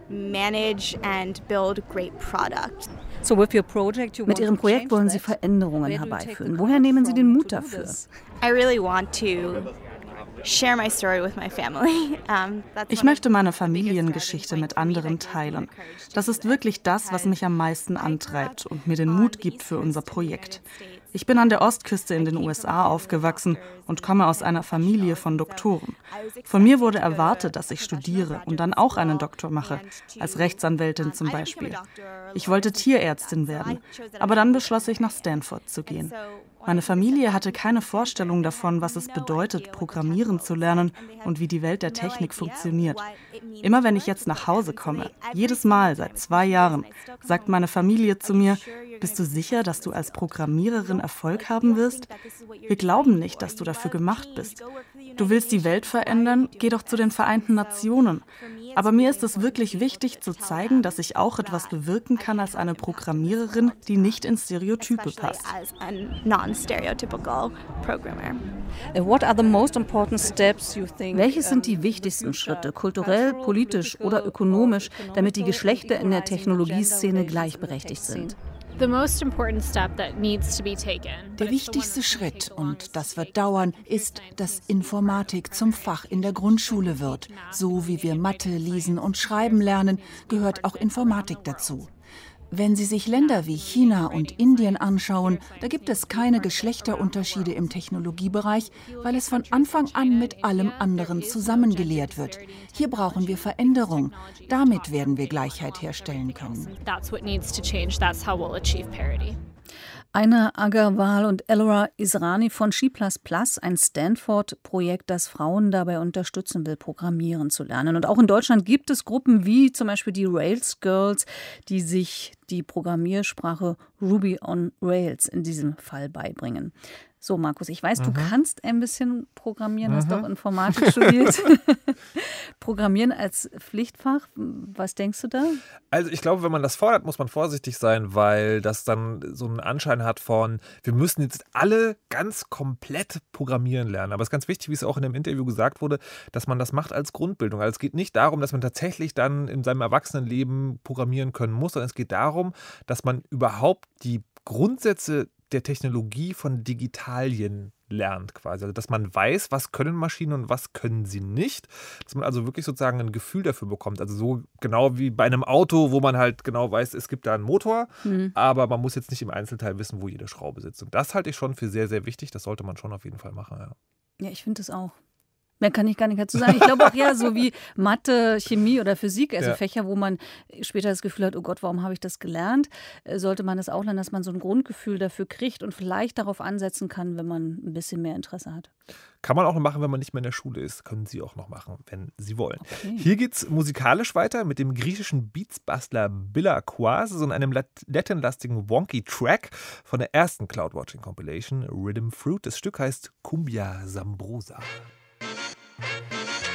Mit Ihrem Projekt wollen Sie Veränderungen herbeiführen. Woher nehmen Sie den Mut dafür? I really want to share my story with my family. That's Ich möchte meine Familiengeschichte mit anderen teilen. Das ist wirklich das, was mich am meisten antreibt und mir den Mut gibt für unser Projekt. Ich bin an der Ostküste in den USA aufgewachsen und komme aus einer Familie von Doktoren. Von mir wurde erwartet, dass ich studiere und dann auch einen Doktor mache, als Rechtsanwältin zum Beispiel. Ich wollte Tierärztin werden, aber dann beschloss ich, nach Stanford zu gehen. Meine Familie hatte keine Vorstellung davon, was es bedeutet, programmieren zu lernen und wie die Welt der Technik funktioniert. Immer wenn ich jetzt nach Hause komme, jedes Mal seit zwei Jahren, sagt meine Familie zu mir, bist du sicher, dass du als Programmiererin Erfolg haben wirst? Wir glauben nicht, dass du dafür gemacht bist. Du willst die Welt verändern? Geh doch zu den Vereinten Nationen. Aber mir ist es wirklich wichtig zu zeigen, dass ich auch etwas bewirken kann als eine Programmiererin, die nicht in Stereotype passt. programmer. Welches sind die wichtigsten Schritte, kulturell, politisch oder ökonomisch, damit die Geschlechter in der Technologieszene gleichberechtigt sind? The most important step that needs to be taken. Der wichtigste Schritt, und das wird dauern, ist, dass Informatik zum Fach in der Grundschule wird. So wie wir Mathe, Lesen und Schreiben lernen, gehört auch Informatik dazu. Wenn Sie sich Länder wie China und Indien anschauen, da gibt es keine Geschlechterunterschiede im Technologiebereich, weil es von Anfang an mit allem anderen zusammengelehrt wird. Hier brauchen wir Veränderung. Damit werden wir Gleichheit herstellen können. That's what needs to change. That's how we'll achieve parity. Aina Agarwal und Elora Israni von She++, ein Stanford-Projekt, das Frauen dabei unterstützen will, programmieren zu lernen. Und auch in Deutschland gibt es Gruppen wie zum Beispiel die Rails Girls, die sich die Programmiersprache Ruby on Rails in diesem Fall beibringen. So, Markus, ich weiß, du Mhm. kannst ein bisschen programmieren, hast Mhm. doch Informatik studiert. Programmieren als Pflichtfach, was denkst du da? Also ich glaube, wenn man das fordert, muss man vorsichtig sein, weil das dann so einen Anschein hat von, wir müssen jetzt alle ganz komplett programmieren lernen. Aber es ist ganz wichtig, wie es auch in dem Interview gesagt wurde, dass man das macht als Grundbildung. Also es geht nicht darum, dass man tatsächlich dann in seinem Erwachsenenleben programmieren können muss, sondern es geht darum, dass man überhaupt die Grundsätze der Technologie von Digitalien lernt quasi. Also dass man weiß, was können Maschinen und was können sie nicht. Dass man also wirklich sozusagen ein Gefühl dafür bekommt. Also so genau wie bei einem Auto, wo man halt genau weiß, es gibt da einen Motor, Mhm. aber man muss jetzt nicht im Einzelteil wissen, wo jede Schraube sitzt. Und das halte ich schon für sehr, sehr wichtig. Das sollte man schon auf jeden Fall machen. Ja. Ja, ich finde das auch. Mehr kann ich gar nicht dazu sagen. Ich glaube auch ja, so wie Mathe, Chemie oder Physik, also Ja. Fächer, wo man später das Gefühl hat, oh Gott, warum habe ich das gelernt, äh, sollte man das auch lernen, dass man so ein Grundgefühl dafür kriegt und vielleicht darauf ansetzen kann, wenn man ein bisschen mehr Interesse hat. Kann man auch noch machen, wenn man nicht mehr in der Schule ist. Können Sie auch noch machen, wenn Sie wollen. Okay. Hier geht's musikalisch weiter mit dem griechischen Beatsbastler Billa Quas und einem lat- latinlastigen Wonky Track von der ersten Cloudwatching Compilation Rhythm Fruit. Das Stück heißt Cumbia Sambrosa. Bye.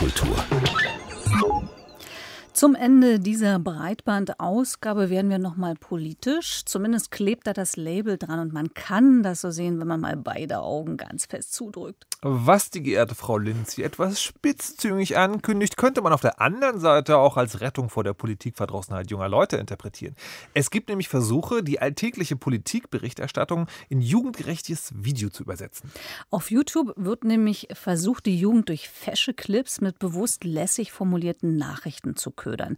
Netzkultur. Zum Ende dieser Breitbandausgabe werden wir nochmal politisch. Zumindest klebt da das Label dran und man kann das so sehen, wenn man mal beide Augen ganz fest zudrückt. Was die geehrte Frau Lindsay etwas spitzzüngig ankündigt, könnte man auf der anderen Seite auch als Rettung vor der Politikverdrossenheit junger Leute interpretieren. Es gibt nämlich Versuche, die alltägliche Politikberichterstattung in jugendgerechtes Video zu übersetzen. Auf YouTube wird nämlich versucht, die Jugend durch fesche Clips mit bewusst lässig formulierten Nachrichten zu ködern.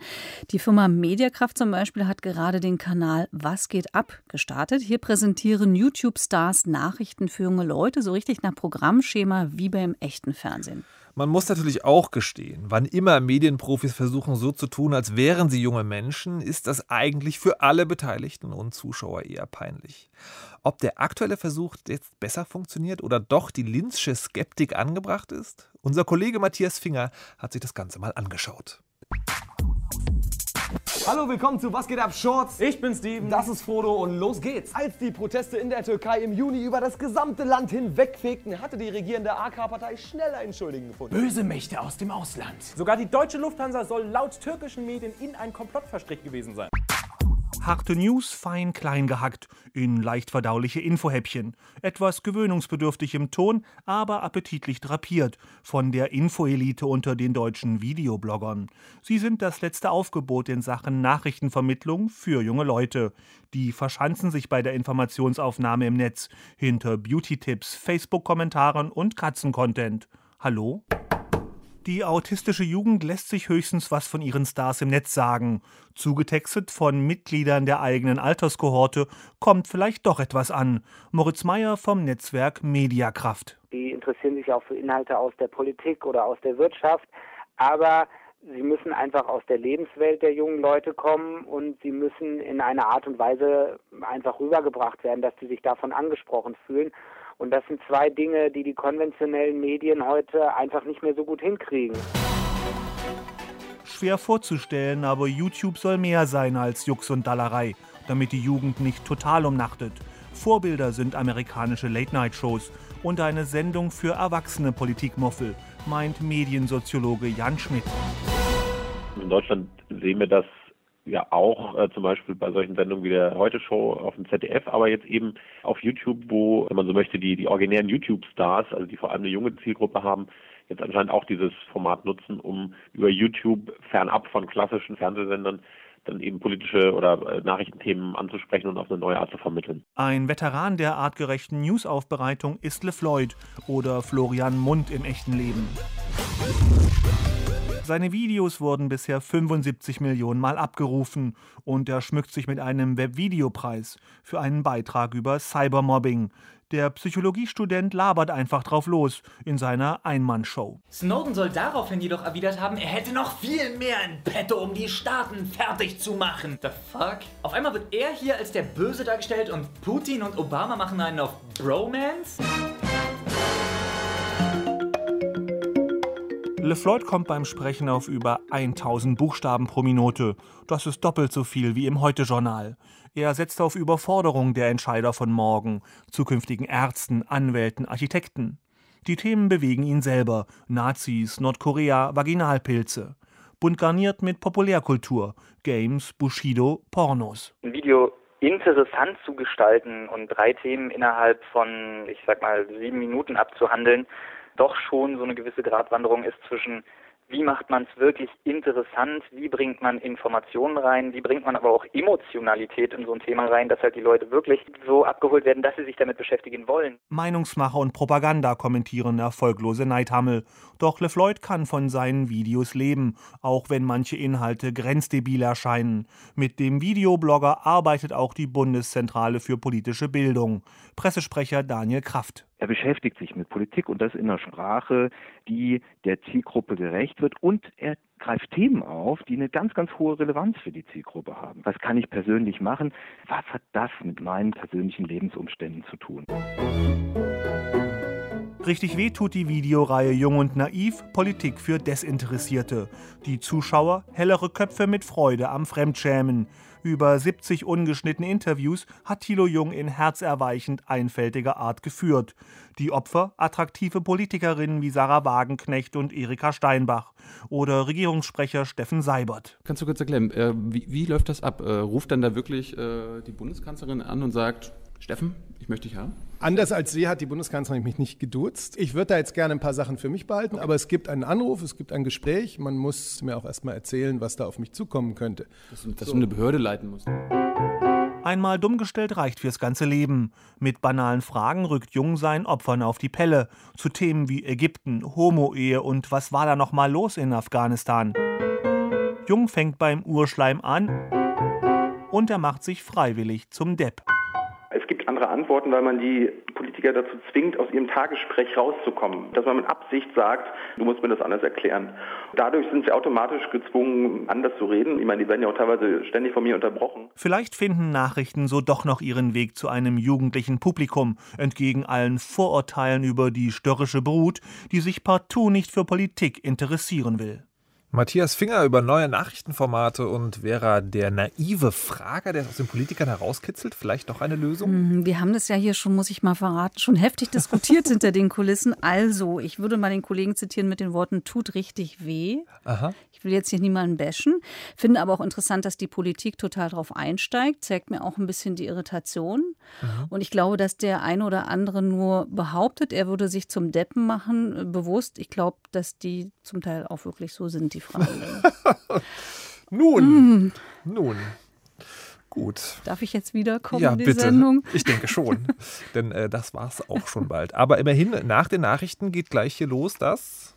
Die Firma Mediakraft zum Beispiel hat gerade den Kanal Was geht ab gestartet. Hier präsentieren YouTube-Stars Nachrichten für junge Leute, so richtig nach Programmschema wie beim echten Fernsehen. Man muss natürlich auch gestehen, wann immer Medienprofis versuchen so zu tun, als wären sie junge Menschen, ist das eigentlich für alle Beteiligten und Zuschauer eher peinlich. Ob der aktuelle Versuch jetzt besser funktioniert oder doch die Linzsche Skeptik angebracht ist? Unser Kollege Matthias Finger hat sich das Ganze mal angeschaut. Hallo, willkommen zu Was geht ab Shorts. Ich bin Steven. Das ist Frodo und los geht's. Als die Proteste in der Türkei im Juni über das gesamte Land hinwegfegten, hatte die regierende AK-Partei schnell einen Schuldigen gefunden. Böse Mächte aus dem Ausland. Sogar die deutsche Lufthansa soll laut türkischen Medien in ein Komplott verstrickt gewesen sein. Harte News fein klein gehackt in leicht verdauliche Infohäppchen. Etwas gewöhnungsbedürftig im Ton, aber appetitlich drapiert von der Infoelite unter den deutschen Videobloggern. Sie sind das letzte Aufgebot in Sachen Nachrichtenvermittlung für junge Leute. Die verschanzen sich bei der Informationsaufnahme im Netz hinter Beauty-Tipps, Facebook-Kommentaren und Katzencontent. Hallo? Die autistische Jugend lässt sich höchstens was von ihren Stars im Netz sagen. Zugetextet von Mitgliedern der eigenen Alterskohorte kommt vielleicht doch etwas an. Moritz Meyer vom Netzwerk Mediakraft. Die interessieren sich auch für Inhalte aus der Politik oder aus der Wirtschaft, aber sie müssen einfach aus der Lebenswelt der jungen Leute kommen und sie müssen in einer Art und Weise einfach rübergebracht werden, dass sie sich davon angesprochen fühlen. Und das sind zwei Dinge, die die konventionellen Medien heute einfach nicht mehr so gut hinkriegen. Schwer vorzustellen, aber YouTube soll mehr sein als Jux und Dallerei, damit die Jugend nicht total umnachtet. Vorbilder sind amerikanische Late-Night-Shows und eine Sendung für erwachsene Politikmuffel, meint Mediensoziologe Jan Schmidt. In Deutschland sehen wir das ja auch äh, zum Beispiel bei solchen Sendungen wie der Heute-Show auf dem ZDF, aber jetzt eben auf YouTube, wo, wenn man so möchte, die, die originären YouTube-Stars, also die vor allem eine junge Zielgruppe haben, jetzt anscheinend auch dieses Format nutzen, um über YouTube fernab von klassischen Fernsehsendern dann eben politische oder äh, Nachrichtenthemen anzusprechen und auf eine neue Art zu vermitteln. Ein Veteran der artgerechten Newsaufbereitung ist LeFloid oder Florian Mund im echten Leben. Seine Videos wurden bisher 75 Millionen Mal abgerufen und er schmückt sich mit einem Webvideopreis für einen Beitrag über Cybermobbing. Der Psychologiestudent labert einfach drauf los in seiner Einmannshow. Snowden soll daraufhin jedoch erwidert haben, er hätte noch viel mehr in petto, um die Staaten fertig zu machen. The fuck? Auf einmal wird er hier als der Böse dargestellt und Putin und Obama machen einen auf Bromance? LeFloid kommt beim Sprechen auf über 1000 Buchstaben pro Minute. Das ist doppelt so viel wie im Heute-Journal. Er setzt auf Überforderung der Entscheider von morgen, zukünftigen Ärzten, Anwälten, Architekten. Die Themen bewegen ihn selber: Nazis, Nordkorea, Vaginalpilze. Bunt garniert mit Populärkultur, Games, Bushido, Pornos. Ein Video interessant zu gestalten und drei Themen innerhalb von, ich sag mal, sieben Minuten abzuhandeln, doch schon so eine gewisse Gratwanderung ist zwischen wie macht man es wirklich interessant, wie bringt man Informationen rein, wie bringt man aber auch Emotionalität in so ein Thema rein, dass halt die Leute wirklich so abgeholt werden, dass sie sich damit beschäftigen wollen. Meinungsmacher und Propaganda kommentieren erfolglose Neidhammel. Doch LeFloid kann von seinen Videos leben, auch wenn manche Inhalte grenzdebil erscheinen. Mit dem Videoblogger arbeitet auch die Bundeszentrale für politische Bildung. Pressesprecher Daniel Kraft. Er beschäftigt sich mit Politik und das in einer Sprache, die der Zielgruppe gerecht wird und er greift Themen auf, die eine ganz, ganz hohe Relevanz für die Zielgruppe haben. Was kann ich persönlich machen? Was hat das mit meinen persönlichen Lebensumständen zu tun? Richtig weh tut die Videoreihe Jung und Naiv Politik für Desinteressierte. Die Zuschauer hellere Köpfe mit Freude am Fremdschämen. Über 70 ungeschnittene Interviews hat Thilo Jung in herzerweichend einfältiger Art geführt. Die Opfer attraktive Politikerinnen wie Sarah Wagenknecht und Erika Steinbach oder Regierungssprecher Steffen Seibert. Kannst du kurz erklären, äh, wie, wie, läuft das ab? Äh, ruft dann da wirklich äh, die Bundeskanzlerin an und sagt, Steffen, ich möchte dich haben? Anders als Sie hat die Bundeskanzlerin mich nicht geduzt. Ich würde da jetzt gerne ein paar Sachen für mich behalten, aber es gibt einen Anruf, es gibt ein Gespräch. Man muss mir auch erstmal erzählen, was da auf mich zukommen könnte. Dass, dass so. du eine Behörde leiten musst. Einmal dumm gestellt reicht fürs ganze Leben. Mit banalen Fragen rückt Jung seinen Opfern auf die Pelle. Zu Themen wie Ägypten, Homo-Ehe und was war da noch mal los in Afghanistan. Jung fängt beim Urschleim an und er macht sich freiwillig zum Depp. Es gibt andere Antworten, weil man die Politiker dazu zwingt, aus ihrem Tagessprech rauszukommen. Dass man mit Absicht sagt, du musst mir das anders erklären. Dadurch sind sie automatisch gezwungen, anders zu reden. Ich meine, die werden ja auch teilweise ständig von mir unterbrochen. Vielleicht finden Nachrichten so doch noch ihren Weg zu einem jugendlichen Publikum, entgegen allen Vorurteilen über die störrische Brut, die sich partout nicht für Politik interessieren will. Matthias Finger über neue Nachrichtenformate und Vera, der naive Frager, der es aus den Politikern herauskitzelt, vielleicht doch eine Lösung? Hm, wir haben das ja hier schon, muss ich mal verraten, schon heftig diskutiert hinter den Kulissen. Also, ich würde mal den Kollegen zitieren mit den Worten, tut richtig weh. Aha. Ich will jetzt hier niemanden bashen, finde aber auch interessant, dass die Politik total drauf einsteigt, zeigt mir auch ein bisschen die Irritation. Mhm. Und ich glaube, dass der eine oder andere nur behauptet, er würde sich zum Deppen machen, äh, bewusst. Ich glaube, dass die zum Teil auch wirklich so sind, die Fragen. nun, mhm. nun. Gut. Darf ich jetzt wiederkommen ja, in die bitte. Sendung? Ich denke schon. Denn äh, das war es auch schon bald. Aber immerhin, nach den Nachrichten geht gleich hier los, dass.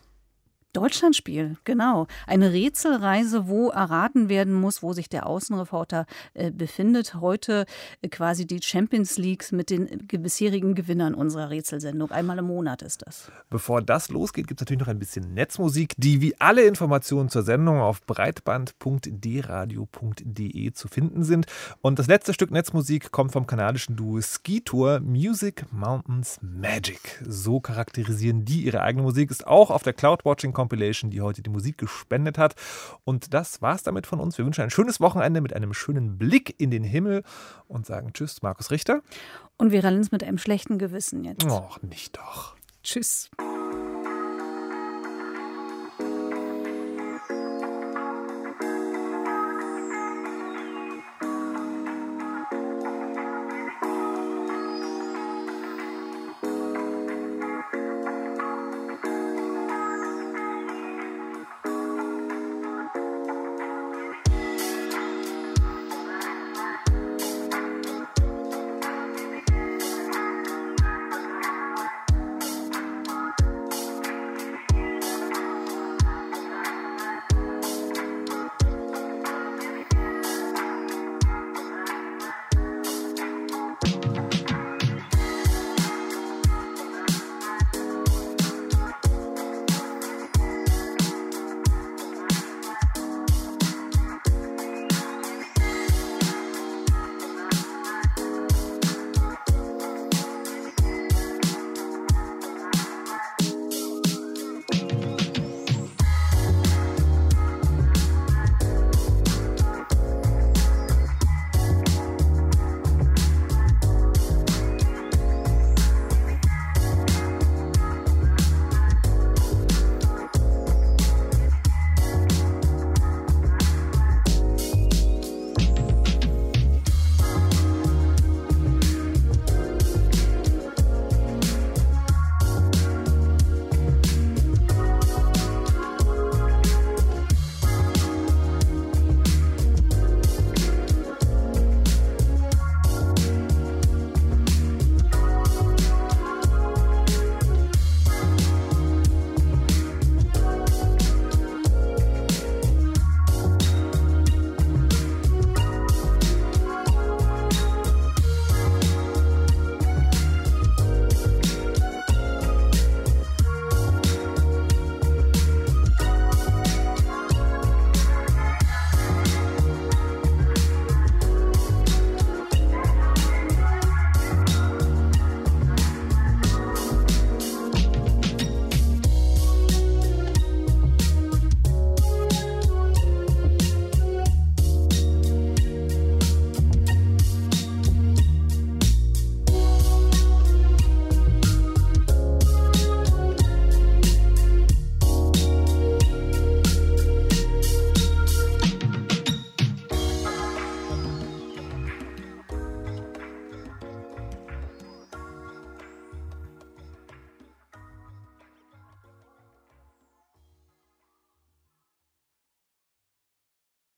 Deutschlandspiel, genau. Eine Rätselreise, wo erraten werden muss, wo sich der Außenreporter äh, befindet. Heute äh, quasi die Champions Leagues mit den äh, bisherigen Gewinnern unserer Rätselsendung. Einmal im Monat ist das. Bevor das losgeht, gibt es natürlich noch ein bisschen Netzmusik, die wie alle Informationen zur Sendung auf breitband.dradio.de zu finden sind. Und das letzte Stück Netzmusik kommt vom kanadischen Duo Ski Tour Music Mountains Magic. So charakterisieren die ihre eigene Musik. Ist auch auf der Cloudwatching Compilation, die heute die Musik gespendet hat. Und das war's damit von uns. Wir wünschen ein schönes Wochenende mit einem schönen Blick in den Himmel und sagen Tschüss, Markus Richter. Und Vera Linz mit einem schlechten Gewissen jetzt. Och, nicht doch. Tschüss.